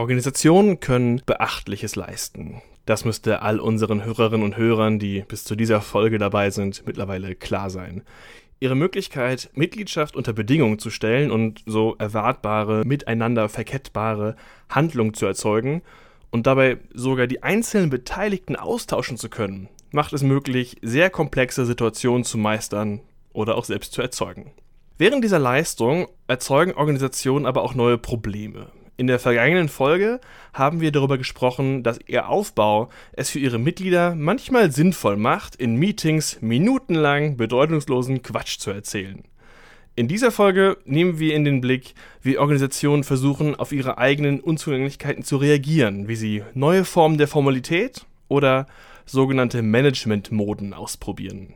Organisationen können Beachtliches leisten. Das müsste all unseren Hörerinnen und Hörern, die bis zu dieser Folge dabei sind, mittlerweile klar sein. Ihre Möglichkeit, Mitgliedschaft unter Bedingungen zu stellen und so erwartbare, miteinander verkettbare Handlungen zu erzeugen und dabei sogar die einzelnen Beteiligten austauschen zu können, macht es möglich, sehr komplexe Situationen zu meistern oder auch selbst zu erzeugen. Während dieser Leistung erzeugen Organisationen aber auch neue Probleme. In der vergangenen Folge haben wir darüber gesprochen, dass ihr Aufbau es für ihre Mitglieder manchmal sinnvoll macht, in Meetings minutenlang bedeutungslosen Quatsch zu erzählen. In dieser Folge nehmen wir in den Blick, wie Organisationen versuchen, auf ihre eigenen Unzulänglichkeiten zu reagieren, wie sie neue Formen der Formalität oder sogenannte Management-Moden ausprobieren.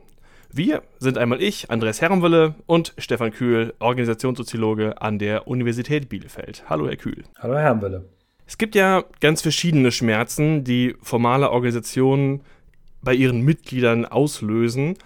Wir sind einmal ich, Andreas Herrenwille und Stefan Kühl, Organisationssoziologe an der Universität Bielefeld. Hallo, Herr Kühl. Hallo, Herr Herrenwille. Es gibt ja ganz verschiedene Schmerzen, die formale Organisationen bei ihren Mitgliedern auslösen.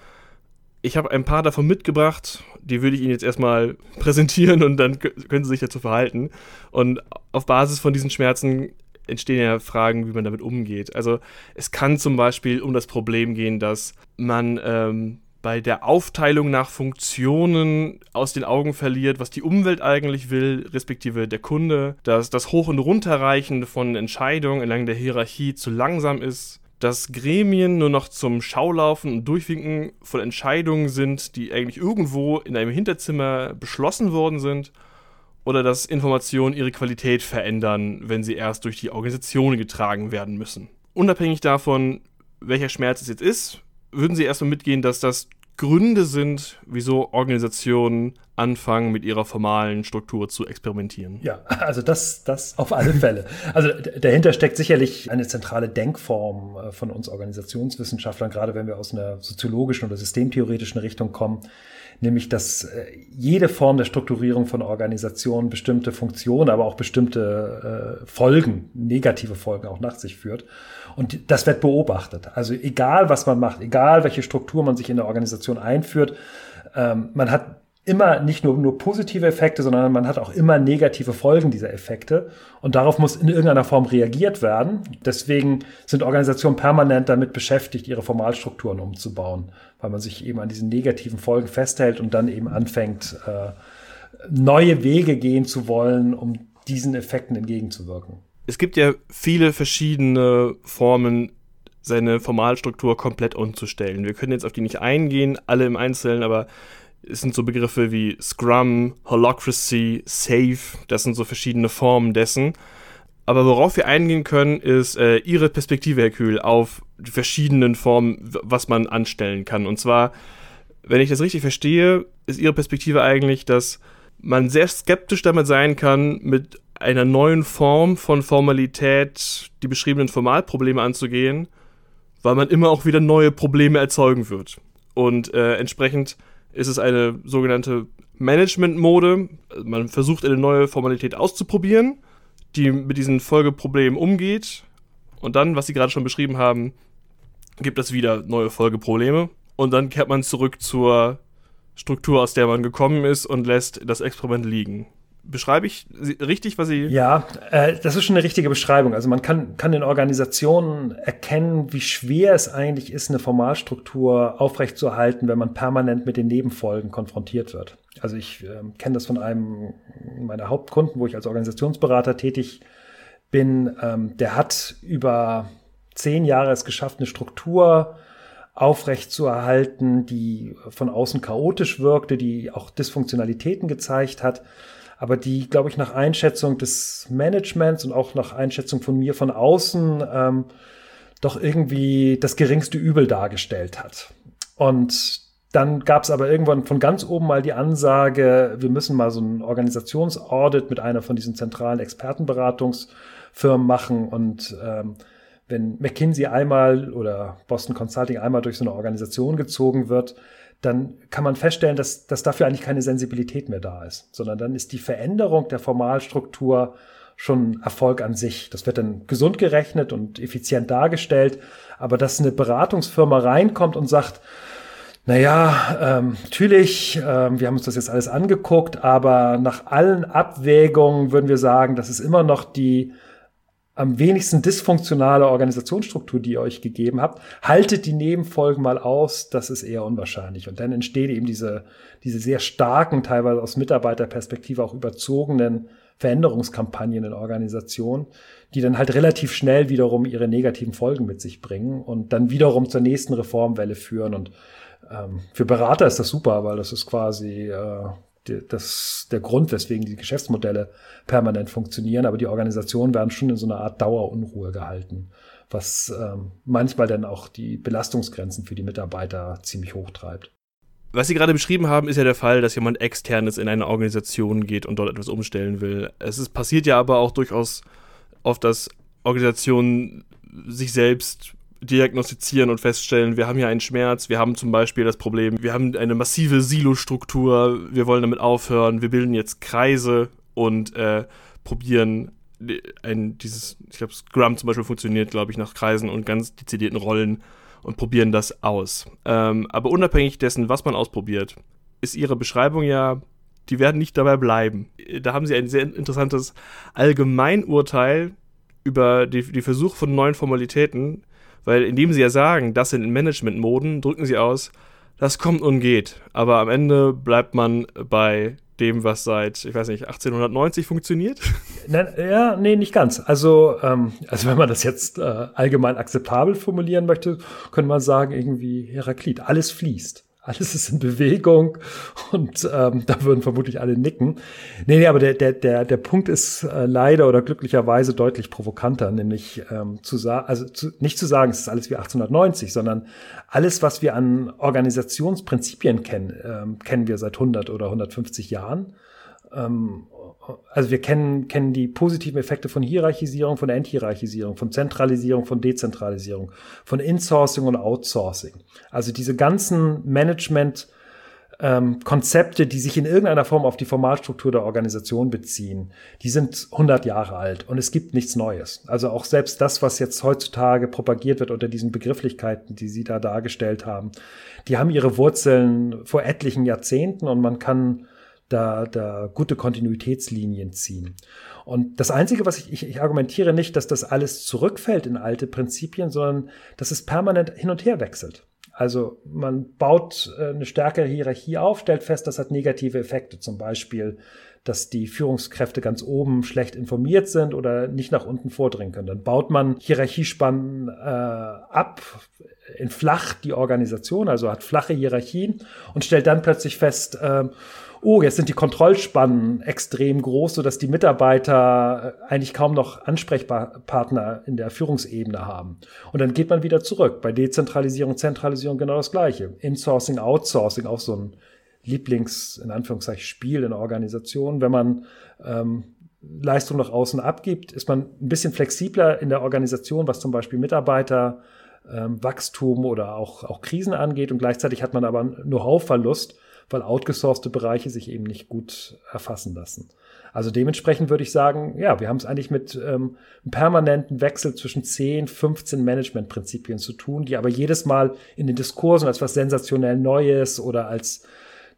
Ich habe ein paar davon mitgebracht, die würde ich Ihnen jetzt erstmal präsentieren und dann können Sie sich dazu verhalten. Und auf Basis von diesen Schmerzen entstehen ja Fragen, wie man damit umgeht. Also es kann zum Beispiel um das Problem gehen, dass man ähm, bei der Aufteilung nach Funktionen aus den Augen verliert, was die Umwelt eigentlich will, respektive der Kunde, dass das Hoch- und Runterreichen von Entscheidungen entlang der Hierarchie zu langsam ist, dass Gremien nur noch zum Schaulaufen und Durchwinken von Entscheidungen sind, die eigentlich irgendwo in einem Hinterzimmer beschlossen worden sind, oder dass Informationen ihre Qualität verändern, wenn sie erst durch die Organisation getragen werden müssen. Unabhängig davon, welcher Schmerz es jetzt ist, würden Sie erstmal mitgehen, dass das Gründe sind, wieso Organisationen anfangen, mit ihrer formalen Struktur zu experimentieren. Ja, also das, das auf alle Fälle. Also dahinter steckt sicherlich eine zentrale Denkform äh, von uns Organisationswissenschaftlern, gerade wenn wir aus einer soziologischen oder systemtheoretischen Richtung kommen, nämlich dass äh, jede Form der Strukturierung von Organisationen bestimmte Funktionen, aber auch bestimmte äh, Folgen, negative Folgen auch nach sich führt. Und das wird beobachtet. Also egal, was man macht, egal, welche Struktur man sich in der Organisation einführt, ähm, man hat immer nicht nur, nur positive Effekte, sondern man hat auch immer negative Folgen dieser Effekte. Und darauf muss in irgendeiner Form reagiert werden. Deswegen sind Organisationen permanent damit beschäftigt, ihre Formalstrukturen umzubauen, weil man sich eben an diesen negativen Folgen festhält und dann eben anfängt, äh, neue Wege gehen zu wollen, um diesen Effekten entgegenzuwirken. Es gibt ja viele verschiedene Formen, seine Formalstruktur komplett umzustellen. Wir können jetzt auf die nicht eingehen, alle im Einzelnen, aber es sind so Begriffe wie Scrum, Holocracy, Safe, das sind so verschiedene Formen dessen. Aber worauf wir eingehen können, ist äh, Ihre Perspektive, Herr Kühl, auf die verschiedenen Formen, was man anstellen kann. Und zwar, wenn ich das richtig verstehe, ist Ihre Perspektive eigentlich, dass man sehr skeptisch damit sein kann, mit einer neuen Form von Formalität die beschriebenen Formalprobleme anzugehen, weil man immer auch wieder neue Probleme erzeugen wird. Und äh, entsprechend ist es eine sogenannte Management-Mode. Man versucht eine neue Formalität auszuprobieren, die mit diesen Folgeproblemen umgeht. Und dann, was Sie gerade schon beschrieben haben, gibt es wieder neue Folgeprobleme. Und dann kehrt man zurück zur Struktur, aus der man gekommen ist und lässt das Experiment liegen beschreibe ich richtig, was Sie. Ja, äh, das ist schon eine richtige Beschreibung. Also man kann, kann in Organisationen erkennen, wie schwer es eigentlich ist, eine Formalstruktur aufrechtzuerhalten, wenn man permanent mit den Nebenfolgen konfrontiert wird. Also ich äh, kenne das von einem meiner Hauptkunden, wo ich als Organisationsberater tätig bin. Ähm, der hat über zehn Jahre es geschafft, eine Struktur aufrechtzuerhalten, die von außen chaotisch wirkte, die auch Dysfunktionalitäten gezeigt hat aber die, glaube ich, nach Einschätzung des Managements und auch nach Einschätzung von mir von außen ähm, doch irgendwie das geringste Übel dargestellt hat. Und dann gab es aber irgendwann von ganz oben mal die Ansage, wir müssen mal so ein Organisationsaudit mit einer von diesen zentralen Expertenberatungsfirmen machen und ähm, wenn McKinsey einmal oder Boston Consulting einmal durch so eine Organisation gezogen wird, dann kann man feststellen, dass, dass dafür eigentlich keine Sensibilität mehr da ist, sondern dann ist die Veränderung der Formalstruktur schon Erfolg an sich. Das wird dann gesund gerechnet und effizient dargestellt, aber dass eine Beratungsfirma reinkommt und sagt, naja, ähm, natürlich, ähm, wir haben uns das jetzt alles angeguckt, aber nach allen Abwägungen würden wir sagen, das ist immer noch die am wenigsten dysfunktionale Organisationsstruktur, die ihr euch gegeben habt, haltet die Nebenfolgen mal aus, das ist eher unwahrscheinlich. Und dann entsteht eben diese, diese sehr starken, teilweise aus Mitarbeiterperspektive auch überzogenen Veränderungskampagnen in Organisationen, die dann halt relativ schnell wiederum ihre negativen Folgen mit sich bringen und dann wiederum zur nächsten Reformwelle führen. Und ähm, für Berater ist das super, weil das ist quasi äh, das, der Grund, weswegen die Geschäftsmodelle permanent funktionieren, aber die Organisationen werden schon in so einer Art Dauerunruhe gehalten, was ähm, manchmal dann auch die Belastungsgrenzen für die Mitarbeiter ziemlich hoch treibt. Was Sie gerade beschrieben haben, ist ja der Fall, dass jemand externes in eine Organisation geht und dort etwas umstellen will. Es ist, passiert ja aber auch durchaus oft, dass Organisationen sich selbst diagnostizieren und feststellen, wir haben hier einen Schmerz, wir haben zum Beispiel das Problem, wir haben eine massive Silo-Struktur, wir wollen damit aufhören, wir bilden jetzt Kreise und äh, probieren ein, dieses, ich glaube, Scrum zum Beispiel funktioniert, glaube ich, nach Kreisen und ganz dezidierten Rollen und probieren das aus. Ähm, aber unabhängig dessen, was man ausprobiert, ist ihre Beschreibung ja, die werden nicht dabei bleiben. Da haben sie ein sehr interessantes Allgemeinurteil über die, die Versuche von neuen Formalitäten weil indem sie ja sagen, das sind Management-Moden, drücken sie aus, das kommt und geht. Aber am Ende bleibt man bei dem, was seit, ich weiß nicht, 1890 funktioniert? Ja, nee, nicht ganz. Also, ähm, also wenn man das jetzt äh, allgemein akzeptabel formulieren möchte, könnte man sagen, irgendwie Heraklit, alles fließt alles ist in Bewegung und ähm, da würden vermutlich alle nicken. Nee, nee, aber der, der, der, der Punkt ist äh, leider oder glücklicherweise deutlich provokanter, nämlich ähm, zu sagen, also zu, nicht zu sagen, es ist alles wie 1890, sondern alles, was wir an Organisationsprinzipien kennen, ähm, kennen wir seit 100 oder 150 Jahren. Ähm, also wir kennen, kennen die positiven Effekte von Hierarchisierung, von Enthierarchisierung, von Zentralisierung, von Dezentralisierung, von Insourcing und Outsourcing. Also diese ganzen Management- ähm, die sich in irgendeiner Form auf die Formalstruktur der Organisation beziehen, die sind 100 Jahre alt und es gibt nichts Neues. Also auch selbst das, was jetzt heutzutage propagiert wird unter diesen Begrifflichkeiten, die Sie da dargestellt haben, die haben ihre Wurzeln vor etlichen Jahrzehnten und man kann da, da gute Kontinuitätslinien ziehen. Und das Einzige, was ich, ich, ich argumentiere nicht, dass das alles zurückfällt in alte Prinzipien, sondern dass es permanent hin und her wechselt. Also man baut äh, eine stärkere Hierarchie auf, stellt fest, das hat negative Effekte. Zum Beispiel, dass die Führungskräfte ganz oben schlecht informiert sind oder nicht nach unten vordringen können. Dann baut man Hierarchiespannen äh, ab, entflacht die Organisation, also hat flache Hierarchien und stellt dann plötzlich fest, äh, oh, jetzt sind die Kontrollspannen extrem groß, sodass die Mitarbeiter äh, eigentlich kaum noch Ansprechpartner in der Führungsebene haben. Und dann geht man wieder zurück. Bei Dezentralisierung, Zentralisierung genau das Gleiche. Insourcing, Outsourcing, auch so ein Lieblings, in Anführungszeichen, Spiel in der Organisation. Wenn man ähm, Leistung nach außen abgibt, ist man ein bisschen flexibler in der Organisation, was zum Beispiel Mitarbeiter ähm, Wachstum oder auch, auch Krisen angeht und gleichzeitig hat man aber Know-how-Verlust, weil outgesourcete Bereiche sich eben nicht gut erfassen lassen. Also dementsprechend würde ich sagen, ja, wir haben es eigentlich mit ähm, einem permanenten Wechsel zwischen 10, 15 Managementprinzipien zu tun, die aber jedes Mal in den Diskursen als was sensationell Neues oder als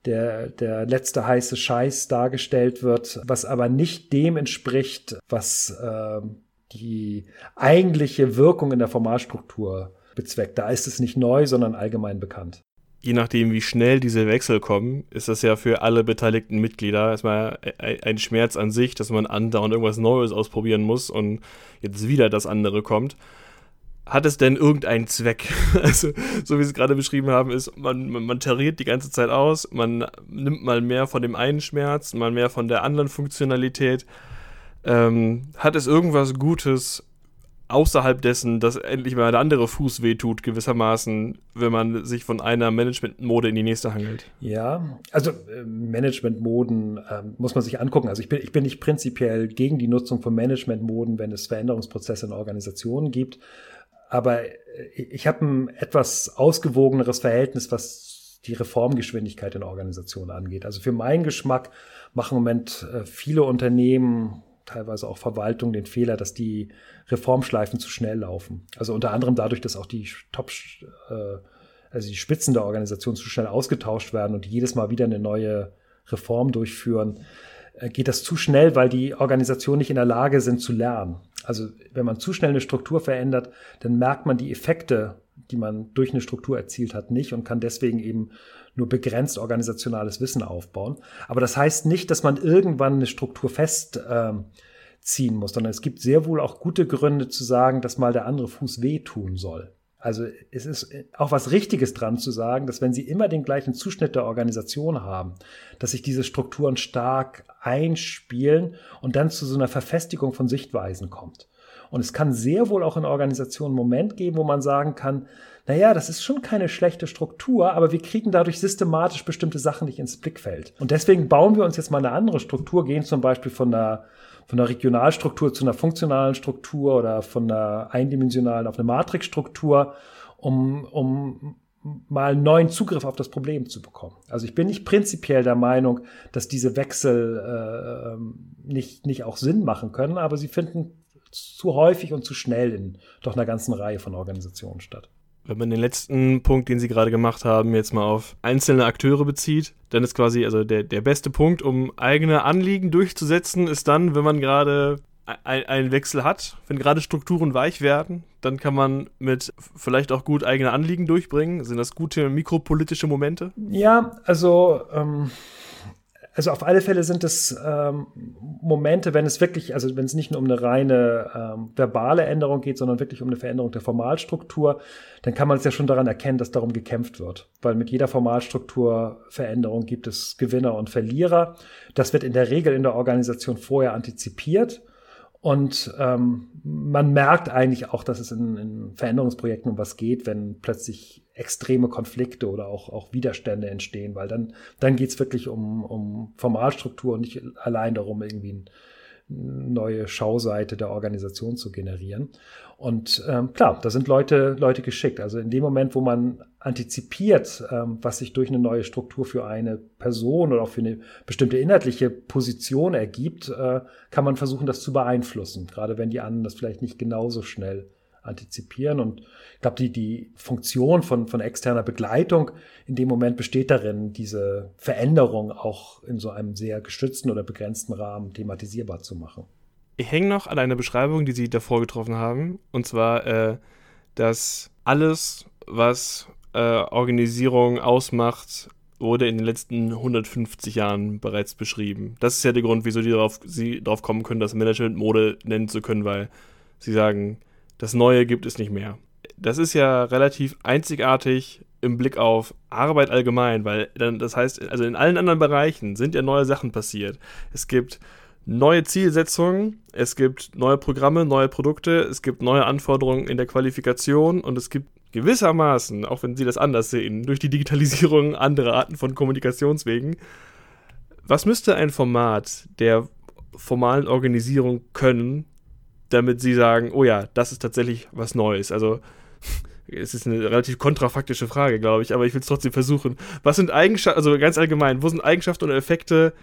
der, der letzte heiße Scheiß dargestellt wird, was aber nicht dem entspricht, was äh, die eigentliche Wirkung in der Formalstruktur bezweckt. Da ist es nicht neu, sondern allgemein bekannt je nachdem, wie schnell diese Wechsel kommen, ist das ja für alle beteiligten Mitglieder erstmal ein Schmerz an sich, dass man andauernd irgendwas Neues ausprobieren muss und jetzt wieder das andere kommt. Hat es denn irgendeinen Zweck? Also, so wie Sie es gerade beschrieben haben, ist, man, man, man tariert die ganze Zeit aus, man nimmt mal mehr von dem einen Schmerz, mal mehr von der anderen Funktionalität. Ähm, hat es irgendwas Gutes außerhalb dessen, dass endlich mal der andere Fuß wehtut, gewissermaßen, wenn man sich von einer Managementmode in die nächste hangelt. Ja, also äh, Managementmoden äh, muss man sich angucken. Also ich bin, ich bin nicht prinzipiell gegen die Nutzung von Managementmoden, wenn es Veränderungsprozesse in Organisationen gibt. Aber äh, ich habe ein etwas ausgewogeneres Verhältnis, was die Reformgeschwindigkeit in Organisationen angeht. Also für meinen Geschmack machen im Moment äh, viele Unternehmen teilweise auch Verwaltung den Fehler, dass die Reformschleifen zu schnell laufen. Also unter anderem dadurch, dass auch die Top, äh, also die Spitzen der Organisation zu schnell ausgetauscht werden und jedes Mal wieder eine neue Reform durchführen. äh, geht das zu schnell, weil die Organisationen nicht in der Lage sind zu lernen. Also wenn man zu schnell eine Struktur verändert, dann merkt man die Effekte, die man durch eine Struktur erzielt hat, nicht und kann deswegen eben nur begrenzt organisationales Wissen aufbauen. Aber das heißt nicht, dass man irgendwann eine Struktur festziehen ähm, muss, sondern es gibt sehr wohl auch gute Gründe zu sagen, dass mal der andere Fuß wehtun soll. Also es ist auch was Richtiges dran zu sagen, dass wenn Sie immer den gleichen Zuschnitt der Organisation haben, dass sich diese Strukturen stark einspielen und dann zu so einer Verfestigung von Sichtweisen kommt. Und es kann sehr wohl auch in Organisationen einen Moment geben, wo man sagen kann, naja, das ist schon keine schlechte Struktur, aber wir kriegen dadurch systematisch bestimmte Sachen nicht ins Blickfeld. Und deswegen bauen wir uns jetzt mal eine andere Struktur, gehen zum Beispiel von einer von einer Regionalstruktur zu einer funktionalen Struktur oder von einer eindimensionalen auf eine Matrixstruktur, um, um mal einen neuen Zugriff auf das Problem zu bekommen. Also ich bin nicht prinzipiell der Meinung, dass diese Wechsel äh, ähm, nicht, nicht auch Sinn machen können, aber sie finden zu häufig und zu schnell in doch einer ganzen Reihe von Organisationen statt. Wenn man den letzten Punkt, den Sie gerade gemacht haben, jetzt mal auf einzelne Akteure bezieht, dann ist quasi, also der, der beste Punkt, um eigene Anliegen durchzusetzen, ist dann, wenn man gerade einen Wechsel hat, wenn gerade Strukturen weich werden, dann kann man mit vielleicht auch gut eigene Anliegen durchbringen. Sind das gute mikropolitische Momente? Ja, also ähm, also auf alle Fälle sind es ähm, Momente, wenn es wirklich, also wenn es nicht nur um eine reine ähm, verbale Änderung geht, sondern wirklich um eine Veränderung der Formalstruktur, dann kann man es ja schon daran erkennen, dass darum gekämpft wird. Weil mit jeder Formalstrukturveränderung gibt es Gewinner und Verlierer. Das wird in der Regel in der Organisation vorher antizipiert. Und ähm, man merkt eigentlich auch, dass es in, in Veränderungsprojekten um was geht, wenn plötzlich extreme Konflikte oder auch, auch Widerstände entstehen, weil dann, dann geht es wirklich um, um Formalstruktur und nicht allein darum, irgendwie eine neue Schauseite der Organisation zu generieren. Und ähm, klar, da sind Leute, Leute geschickt. Also in dem Moment, wo man antizipiert, ähm, was sich durch eine neue Struktur für eine Person oder auch für eine bestimmte inhaltliche Position ergibt, äh, kann man versuchen, das zu beeinflussen. Gerade wenn die anderen das vielleicht nicht genauso schnell antizipieren. Und ich glaube, die, die Funktion von, von externer Begleitung in dem Moment besteht darin, diese Veränderung auch in so einem sehr geschützten oder begrenzten Rahmen thematisierbar zu machen. Ich hänge noch an einer Beschreibung, die Sie davor getroffen haben, und zwar, äh, dass alles, was äh, Organisierung ausmacht, wurde in den letzten 150 Jahren bereits beschrieben. Das ist ja der Grund, wieso die darauf, Sie darauf kommen können, das Management Mode nennen zu können, weil Sie sagen, das Neue gibt es nicht mehr. Das ist ja relativ einzigartig im Blick auf Arbeit allgemein, weil dann, das heißt, also in allen anderen Bereichen sind ja neue Sachen passiert. Es gibt neue Zielsetzungen, es gibt neue Programme, neue Produkte, es gibt neue Anforderungen in der Qualifikation und es gibt gewissermaßen, auch wenn Sie das anders sehen, durch die Digitalisierung andere Arten von Kommunikationswegen. Was müsste ein Format der formalen Organisierung können, damit sie sagen, oh ja, das ist tatsächlich was Neues. Also es ist eine relativ kontrafaktische Frage, glaube ich, aber ich will es trotzdem versuchen. Was sind Eigenschaften, also ganz allgemein, wo sind Eigenschaften oder Effekte,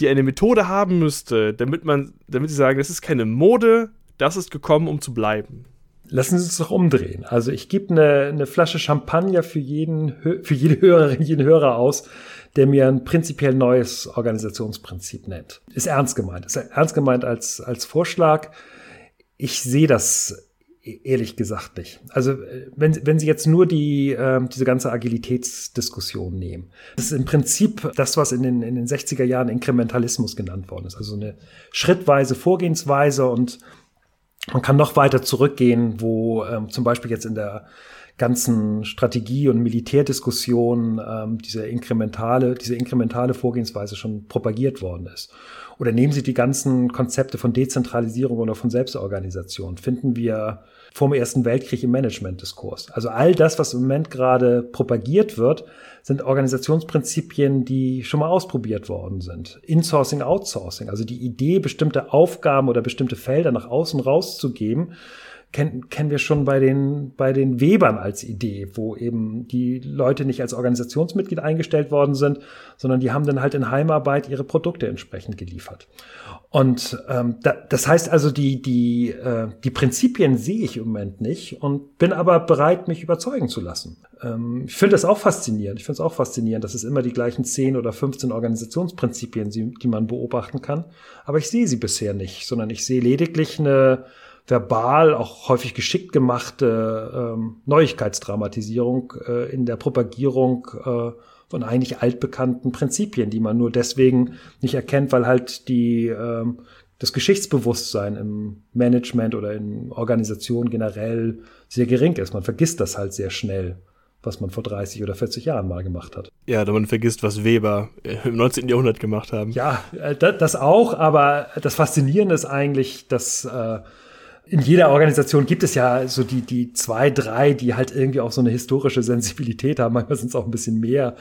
die eine Methode haben müsste, damit man, damit sie sagen, das ist keine Mode, das ist gekommen, um zu bleiben? Lassen Sie es doch umdrehen. Also ich gebe eine, eine Flasche Champagner für jeden, für jede Hörerin, jeden Hörer aus, der mir ein prinzipiell neues Organisationsprinzip nennt. Ist ernst gemeint. Ist ernst gemeint als, als Vorschlag ich sehe das e-, ehrlich gesagt nicht. Also wenn, wenn Sie jetzt nur die, äh, diese ganze Agilitätsdiskussion nehmen, das ist im Prinzip das, was in den, in den 60er Jahren Inkrementalismus genannt worden ist. Also eine schrittweise Vorgehensweise und man kann noch weiter zurückgehen, wo ähm, zum Beispiel jetzt in der ganzen Strategie- und Militärdiskussion ähm, diese inkrementale, diese inkrementale Vorgehensweise schon propagiert worden ist. Oder nehmen Sie die ganzen Konzepte von Dezentralisierung oder von Selbstorganisation. Finden wir vor dem Ersten Weltkrieg im Managementdiskurs. Also all das, was im Moment gerade propagiert wird, sind Organisationsprinzipien, die schon mal ausprobiert worden sind. Insourcing, Outsourcing, also die Idee, bestimmte Aufgaben oder bestimmte Felder nach außen rauszugeben, kennen, kennen wir schon bei den, bei den Webern als Idee, wo eben die Leute nicht als Organisationsmitglied eingestellt worden sind, sondern die haben dann halt in Heimarbeit ihre Produkte entsprechend geliefert. Und ähm, da, das heißt also, die, die, äh, die Prinzipien sehe ich im Moment nicht und bin aber bereit, mich überzeugen zu lassen. Ähm, ich finde das auch faszinierend. Ich finde es auch faszinierend, dass es immer die gleichen 10 oder 15 Organisationsprinzipien, die, die man beobachten kann. Aber ich sehe sie bisher nicht, sondern ich sehe lediglich eine verbal, auch häufig geschickt gemachte ähm, Neuigkeitsdramatisierung äh, in der Propagierung äh, von eigentlich altbekannten Prinzipien, die man nur deswegen nicht erkennt, weil halt die ähm, das Geschichtsbewusstsein im Management oder in Organisationen generell sehr gering ist. Man vergisst das halt sehr schnell, was man vor 30 oder 40 Jahren mal gemacht hat. Ja, da man vergisst, was Weber im 19. Jahrhundert gemacht haben. Ja, äh, das auch, aber das Faszinierende ist eigentlich, dass äh, in jeder Organisation gibt es ja so die, die zwei, drei, die halt irgendwie auch so eine historische Sensibilität haben. Manchmal sind es auch ein bisschen mehr.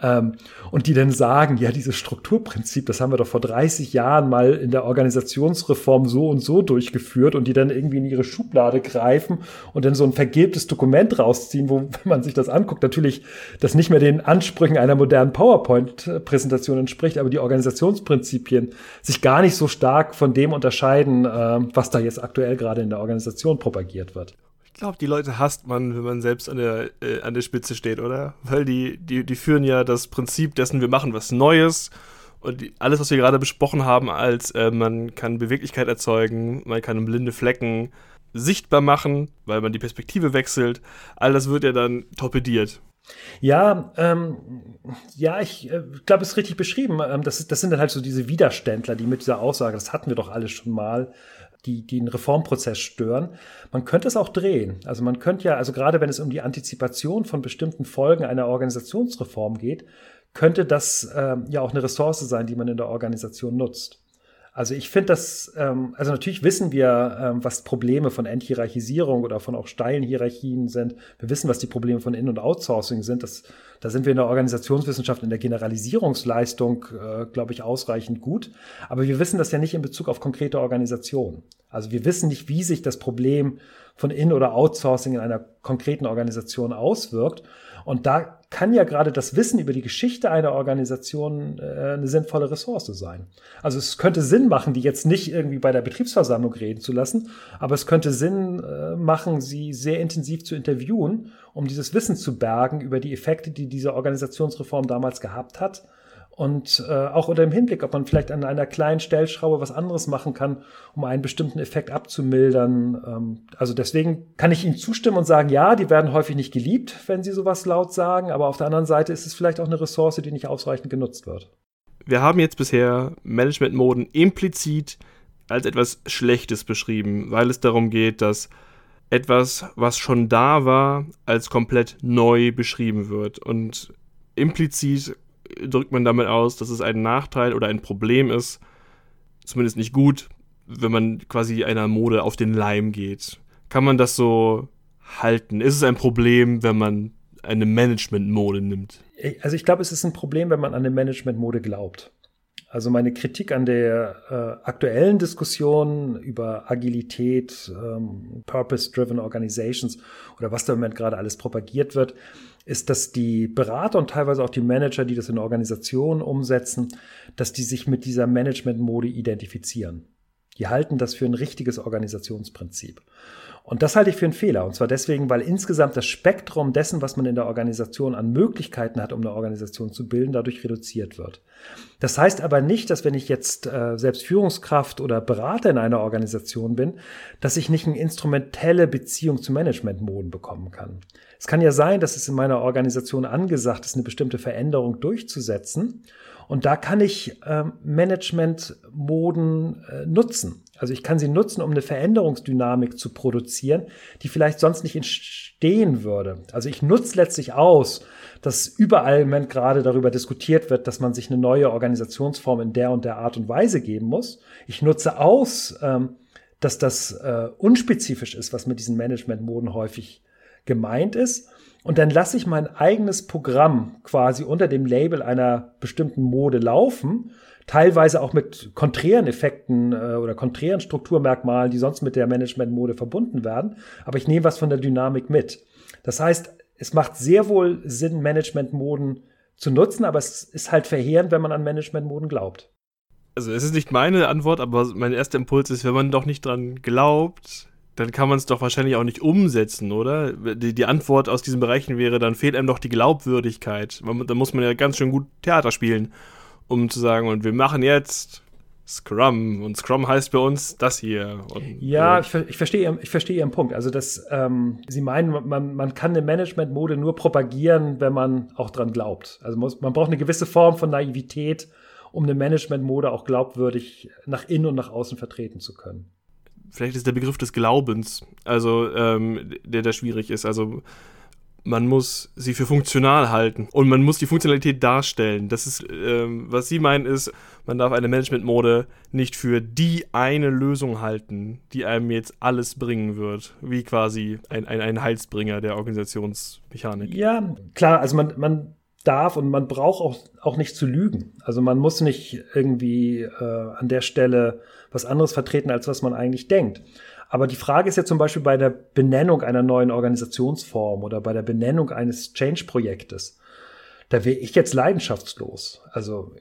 Ähm, und die dann sagen, ja, dieses Strukturprinzip, das haben wir doch vor 30 Jahren mal in der Organisationsreform so und so durchgeführt und die dann irgendwie in ihre Schublade greifen und dann so ein vergilbtes Dokument rausziehen, wo, wenn man sich das anguckt, natürlich das nicht mehr den Ansprüchen einer modernen PowerPoint-Präsentation entspricht, aber die Organisationsprinzipien sich gar nicht so stark von dem unterscheiden, äh, was da jetzt aktuell gerade gerade in der Organisation propagiert wird. Ich glaube, die Leute hasst man, wenn man selbst an der, äh, an der Spitze steht, oder? Weil die, die, die führen ja das Prinzip dessen, wir machen was Neues. Und die, alles, was wir gerade besprochen haben, als äh, man kann Beweglichkeit erzeugen, man kann blinde Flecken sichtbar machen, weil man die Perspektive wechselt, all das wird ja dann torpediert. Ja, ähm, ja, ich äh, glaube, es ist richtig beschrieben. Ähm, das, das sind dann halt so diese Widerständler, die mit dieser Aussage, das hatten wir doch alle schon mal, die, die den Reformprozess stören. Man könnte es auch drehen. Also man könnte ja, also gerade wenn es um die Antizipation von bestimmten Folgen einer Organisationsreform geht, könnte das äh, ja auch eine Ressource sein, die man in der Organisation nutzt. Also ich finde das, ähm, also natürlich wissen wir, ähm, was Probleme von Enthierarchisierung oder von auch steilen Hierarchien sind. Wir wissen, was die Probleme von In- und Outsourcing sind. Das, da sind wir in der Organisationswissenschaft, in der Generalisierungsleistung, äh, glaube ich, ausreichend gut. Aber wir wissen das ja nicht in Bezug auf konkrete Organisationen. Also wir wissen nicht, wie sich das Problem von In- oder Outsourcing in einer konkreten Organisation auswirkt. Und da kann ja gerade das Wissen über die Geschichte einer Organisation äh, eine sinnvolle Ressource sein. Also es könnte Sinn machen, die jetzt nicht irgendwie bei der Betriebsversammlung reden zu lassen, aber es könnte Sinn äh, machen, sie sehr intensiv zu interviewen, um dieses Wissen zu bergen über die Effekte, die diese Organisationsreform damals gehabt hat und äh, auch unter dem Hinblick, ob man vielleicht an einer kleinen Stellschraube was anderes machen kann, um einen bestimmten Effekt abzumildern. Ähm, also deswegen kann ich Ihnen zustimmen und sagen, ja, die werden häufig nicht geliebt, wenn Sie sowas laut sagen, aber auf der anderen Seite ist es vielleicht auch eine Ressource, die nicht ausreichend genutzt wird. Wir haben jetzt bisher Management-Moden implizit als etwas Schlechtes beschrieben, weil es darum geht, dass etwas, was schon da war, als komplett neu beschrieben wird. Und implizit drückt man damit aus, dass es ein Nachteil oder ein Problem ist, zumindest nicht gut, wenn man quasi einer Mode auf den Leim geht. Kann man das so halten? Ist es ein Problem, wenn man eine Management-Mode nimmt? Also ich glaube, es ist ein Problem, wenn man an eine Management-Mode glaubt. Also meine Kritik an der äh, aktuellen Diskussion über Agilität, ähm, Purpose-Driven Organizations oder was da im Moment gerade alles propagiert wird, ist, dass die Berater und teilweise auch die Manager, die das in Organisationen umsetzen, dass die sich mit dieser Management-Mode identifizieren. Die halten das für ein richtiges Organisationsprinzip. Und das halte ich für einen Fehler. Und zwar deswegen, weil insgesamt das Spektrum dessen, was man in der Organisation an Möglichkeiten hat, um eine Organisation zu bilden, dadurch reduziert wird. Das heißt aber nicht, dass wenn ich jetzt äh, selbst Führungskraft oder Berater in einer Organisation bin, dass ich nicht eine instrumentelle Beziehung zu Managementmoden bekommen kann. Es kann ja sein, dass es in meiner Organisation angesagt ist, eine bestimmte Veränderung durchzusetzen. Und da kann ich äh, Managementmoden äh, nutzen. Also ich kann sie nutzen, um eine Veränderungsdynamik zu produzieren, die vielleicht sonst nicht entstehen würde. Also ich nutze letztlich aus, dass überall im Moment gerade darüber diskutiert wird, dass man sich eine neue Organisationsform in der und der Art und Weise geben muss. Ich nutze aus, ähm, dass das äh, unspezifisch ist, was mit diesen Management-Moden häufig gemeint ist. Und dann lasse ich mein eigenes Programm quasi unter dem Label einer bestimmten Mode laufen, teilweise auch mit konträren Effekten äh, oder konträren Strukturmerkmalen, die sonst mit der Management-Mode verbunden werden. Aber ich nehme was von der Dynamik mit. Das heißt, es macht sehr wohl Sinn, Management-Moden zu nutzen, aber es ist halt verheerend, wenn man an Management-Moden glaubt. Also es ist nicht meine Antwort, aber mein erster Impuls ist, wenn man doch nicht dran glaubt, dann kann man es doch wahrscheinlich auch nicht umsetzen, oder? Die, die, Antwort aus diesen Bereichen wäre, dann fehlt einem doch die Glaubwürdigkeit. Man, dann muss man ja ganz schön gut Theater spielen, um zu sagen, und wir machen jetzt Scrum. Und Scrum heißt bei uns das hier. Und, ja, äh, ich, ich, verstehe, ich verstehe Ihren Punkt. Also, dass ähm, Sie meinen, man, man kann eine Management-Mode nur propagieren, wenn man auch dran glaubt. Also, muss, man braucht eine gewisse Form von Naivität, um eine Management-Mode auch glaubwürdig nach innen und nach außen vertreten zu können vielleicht ist der Begriff des Glaubens, also ähm, der da schwierig ist. Also man muss sie für funktional halten und man muss die Funktionalität darstellen. Das ist, ähm, was Sie meinen, ist, man darf eine Management-Mode nicht für die eine Lösung halten, die einem jetzt alles bringen wird, wie quasi ein, ein, ein Heilsbringer der Organisationsmechanik. Ja, klar, also man, man darf und man braucht auch, auch nicht zu lügen. Also man muss nicht irgendwie äh, an der Stelle was anderes vertreten, als was man eigentlich denkt. Aber die Frage ist ja zum Beispiel bei der Benennung einer neuen Organisationsform oder bei der Benennung eines Change-Projektes. Da wäre ich jetzt leidenschaftslos. Also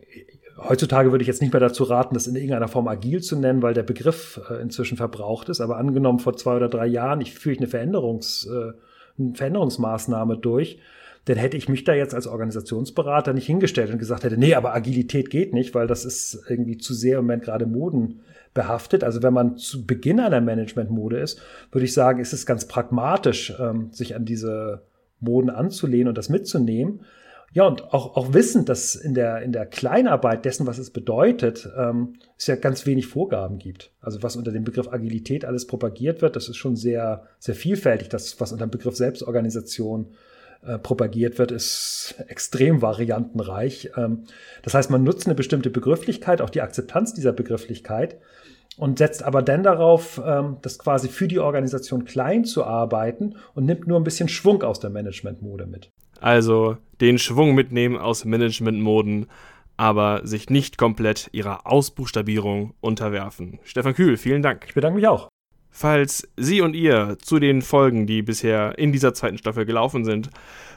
heutzutage würde ich jetzt nicht mehr dazu raten, das in irgendeiner Form agil zu nennen, weil der Begriff äh, inzwischen verbraucht ist. Aber angenommen vor zwei oder drei Jahren, ich führe ich eine Veränderungs, äh, eine Veränderungsmaßnahme durch, dann hätte ich mich da jetzt als Organisationsberater nicht hingestellt und gesagt hätte, nee, aber Agilität geht nicht, weil das ist irgendwie zu sehr im Moment gerade Moden behaftet. Also wenn man zu Beginn einer Management-Mode ist, würde ich sagen, ist es ganz pragmatisch, ähm, sich an diese Moden anzulehnen und das mitzunehmen. Ja, und auch, auch wissend, dass in der, in der Kleinarbeit dessen, was es bedeutet, ähm, es ja ganz wenig Vorgaben gibt. Also was unter dem Begriff Agilität alles propagiert wird, das ist schon sehr, sehr vielfältig. Das, was unter dem Begriff Selbstorganisation äh, propagiert wird, ist extrem variantenreich. Ähm, das heißt, man nutzt eine bestimmte Begrifflichkeit, auch die Akzeptanz dieser Begrifflichkeit und setzt aber dann darauf, ähm, das quasi für die Organisation klein zu arbeiten und nimmt nur ein bisschen Schwung aus der Management-Mode mit. Also den Schwung mitnehmen aus Management-Moden, aber sich nicht komplett ihrer Ausbuchstabierung unterwerfen. Stefan Kühl, vielen Dank. Ich bedanke mich auch. Falls Sie und ihr zu den Folgen, die bisher in dieser zweiten Staffel gelaufen sind,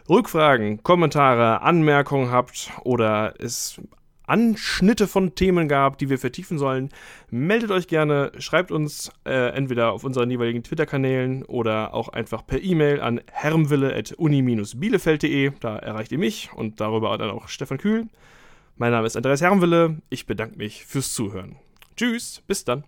Rückfragen, Kommentare, Anmerkungen habt oder es Anschnitte von Themen gab, die wir vertiefen sollen, meldet euch gerne, schreibt uns äh, entweder auf unseren jeweiligen Twitter-Kanälen oder auch einfach per E-Mail an hermwille.uni-bielefeld.de. Da erreicht ihr mich und darüber dann auch Stefan Kühl. Mein Name ist Andreas Hermwille. Ich bedanke mich fürs Zuhören. Tschüss, bis dann.